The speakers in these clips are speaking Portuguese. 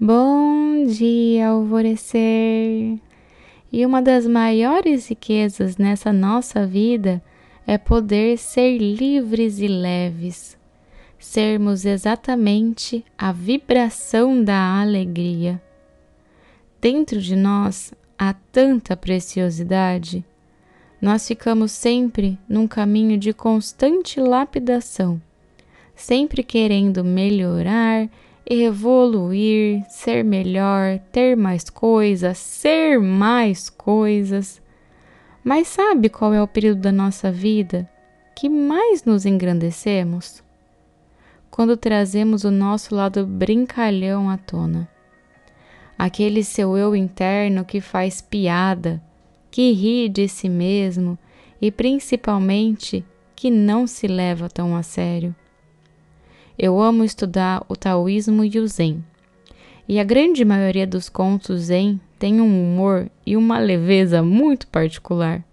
Bom dia, alvorecer! E uma das maiores riquezas nessa nossa vida é poder ser livres e leves, sermos exatamente a vibração da alegria. Dentro de nós há tanta preciosidade, nós ficamos sempre num caminho de constante lapidação, sempre querendo melhorar evoluir, ser melhor, ter mais coisas, ser mais coisas. Mas sabe qual é o período da nossa vida que mais nos engrandecemos? Quando trazemos o nosso lado brincalhão à tona. Aquele seu eu interno que faz piada, que ri de si mesmo e principalmente que não se leva tão a sério eu amo estudar o taoísmo e o zen. E a grande maioria dos contos zen tem um humor e uma leveza muito particular.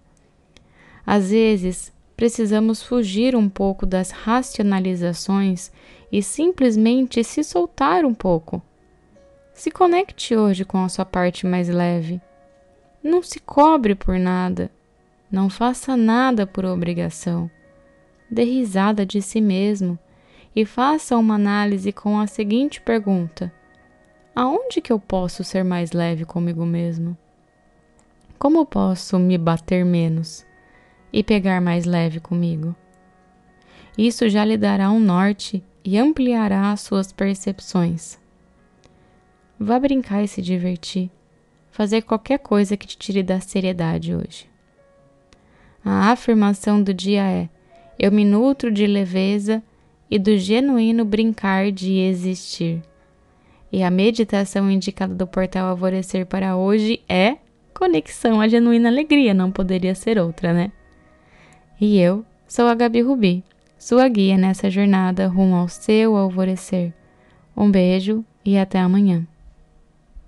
Às vezes, precisamos fugir um pouco das racionalizações e simplesmente se soltar um pouco. Se conecte hoje com a sua parte mais leve. Não se cobre por nada. Não faça nada por obrigação. Dê risada de si mesmo e faça uma análise com a seguinte pergunta: Aonde que eu posso ser mais leve comigo mesmo? Como posso me bater menos e pegar mais leve comigo? Isso já lhe dará um norte e ampliará as suas percepções. Vá brincar e se divertir, fazer qualquer coisa que te tire da seriedade hoje. A afirmação do dia é: Eu me nutro de leveza e do genuíno brincar de existir. E a meditação indicada do portal Alvorecer para hoje é conexão à genuína alegria, não poderia ser outra, né? E eu sou a Gabi Rubi, sua guia nessa jornada rumo ao seu alvorecer. Um beijo e até amanhã.